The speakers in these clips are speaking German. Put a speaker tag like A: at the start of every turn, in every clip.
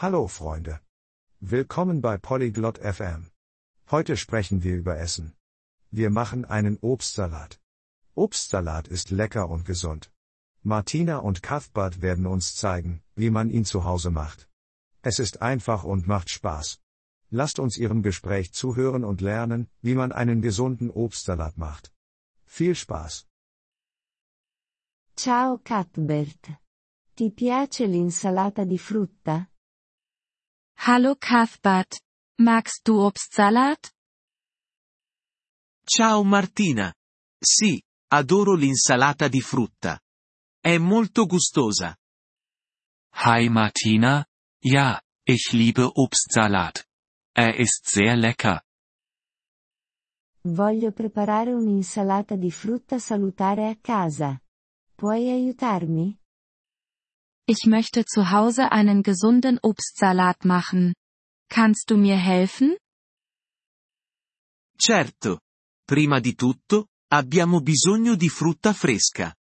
A: Hallo Freunde. Willkommen bei Polyglot FM. Heute sprechen wir über Essen. Wir machen einen Obstsalat. Obstsalat ist lecker und gesund. Martina und Cuthbert werden uns zeigen, wie man ihn zu Hause macht. Es ist einfach und macht Spaß. Lasst uns ihrem Gespräch zuhören und lernen, wie man einen gesunden Obstsalat macht. Viel Spaß!
B: Ciao Cuthbert. Ti piace l'insalata di frutta?
C: Hallo Cuthbert. Magst du Obstsalat?
D: Ciao Martina. Sì, adoro l'insalata di frutta. È molto gustosa.
E: Hi Martina. Ja, ich liebe Obstsalat. Er ist sehr lecker.
B: Voglio preparare un'insalata di frutta salutare a casa. Puoi aiutarmi?
C: Ich möchte zu Hause einen gesunden Obstsalat machen. Kannst du mir helfen?
D: Certo. Prima di tutto, abbiamo bisogno di frutta fresca.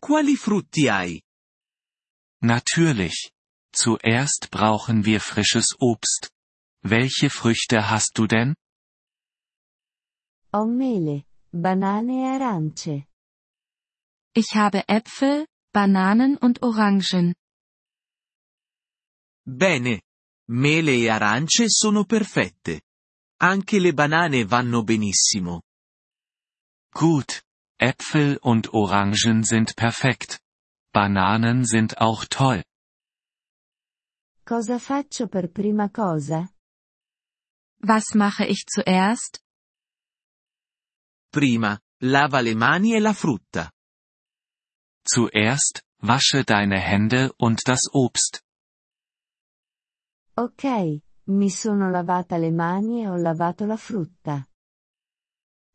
D: Quali frutti hai?
E: Natürlich. Zuerst brauchen wir frisches Obst. Welche Früchte hast du denn?
B: Ho mele, banane e arance.
C: Ich habe Äpfel, Bananen und Orangen.
D: Bene. Mele e arance sono perfette. Anche le banane vanno benissimo.
E: Gut. Äpfel und Orangen sind perfekt. Bananen sind auch toll.
B: Cosa faccio per prima cosa?
C: Was mache ich zuerst?
D: Prima, lava le mani e la frutta.
E: Zuerst, wasche deine Hände und das Obst.
B: Ok, mi sono lavata le mani e ho lavato la frutta.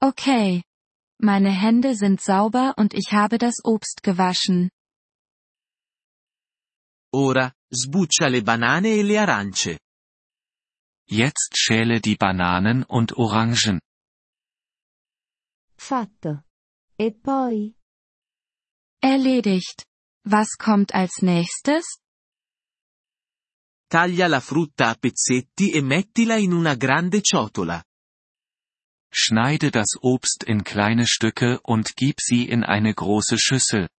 C: Okay. Meine Hände sind sauber und ich habe das Obst gewaschen.
D: Ora, sbuccia le banane e le arance.
E: Jetzt schäle die Bananen und Orangen.
B: Fatto. E poi?
C: Erledigt. Was kommt als nächstes?
D: Taglia la frutta a pezzetti e mettila in una grande ciotola.
E: Schneide das Obst in kleine Stücke und gib sie in eine große Schüssel.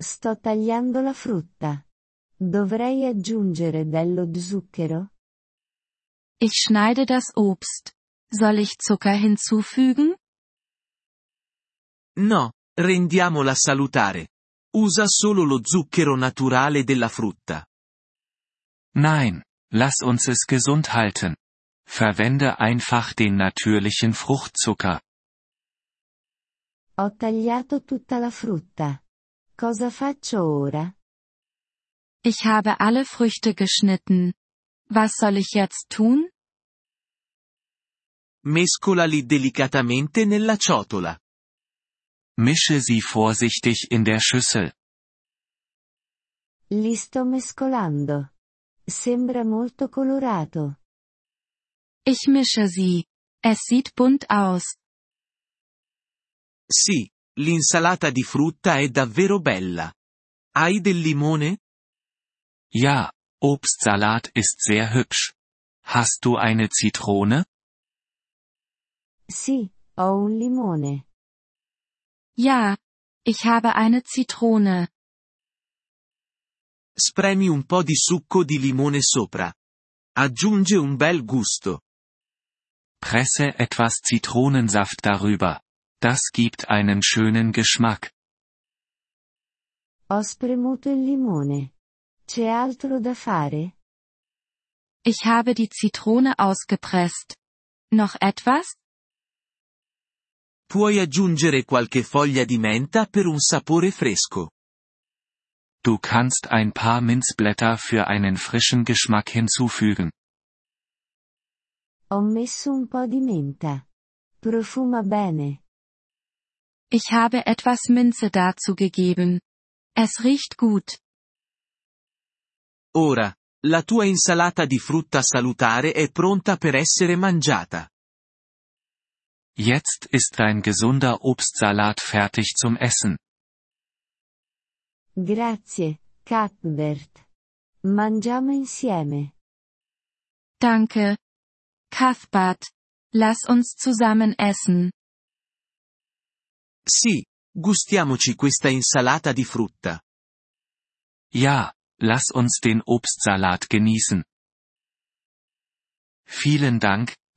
B: Sto tagliando la frutta. Dovrei aggiungere dello zucchero?
C: Ich schneide das Obst. Soll ich Zucker hinzufügen?
D: No, rendiamola salutare. Usa solo lo zucchero naturale della frutta.
E: Nein, lass uns es gesund halten. Verwende einfach den natürlichen Fruchtzucker.
B: Ho tagliato tutta la frutta. Cosa faccio ora?
C: Ich habe alle Früchte geschnitten. Was soll ich jetzt tun?
D: Mescolali delicatamente nella ciotola.
E: Mische sie vorsichtig in der Schüssel.
B: Li sto mescolando. Sembra molto colorato.
C: Ich mische sie. Es sieht bunt aus.
D: Sì, l'insalata di frutta è davvero bella. Hai del limone?
E: Ja, Obstsalat ist sehr hübsch. Hast du eine Zitrone?
B: Sì, ho un limone.
C: Ja. Ich habe eine Zitrone.
D: Spremi un po' di succo di limone sopra. Aggiunge un bel gusto.
E: Presse etwas Zitronensaft darüber. Das gibt einen schönen Geschmack.
B: Ho spremuto il limone. C'è altro da fare?
C: Ich habe die Zitrone ausgepresst. Noch etwas?
D: Puoi aggiungere qualche foglia di menta per un sapore fresco.
E: Du kannst ein paar Minzblätter für einen frischen Geschmack hinzufügen.
B: Ho messo un po' di menta. Profuma bene.
C: Ich habe etwas Minze dazu gegeben. Es riecht gut.
D: Ora, la tua insalata di frutta salutare è pronta per essere mangiata.
E: Jetzt ist dein gesunder Obstsalat fertig zum Essen.
B: Grazie, Cuthbert. Mangiamo insieme.
C: Danke. Cuthbert. Lass uns zusammen essen.
D: Sì, gustiamoci questa insalata di frutta.
E: Ja, lass uns den Obstsalat genießen. Vielen Dank,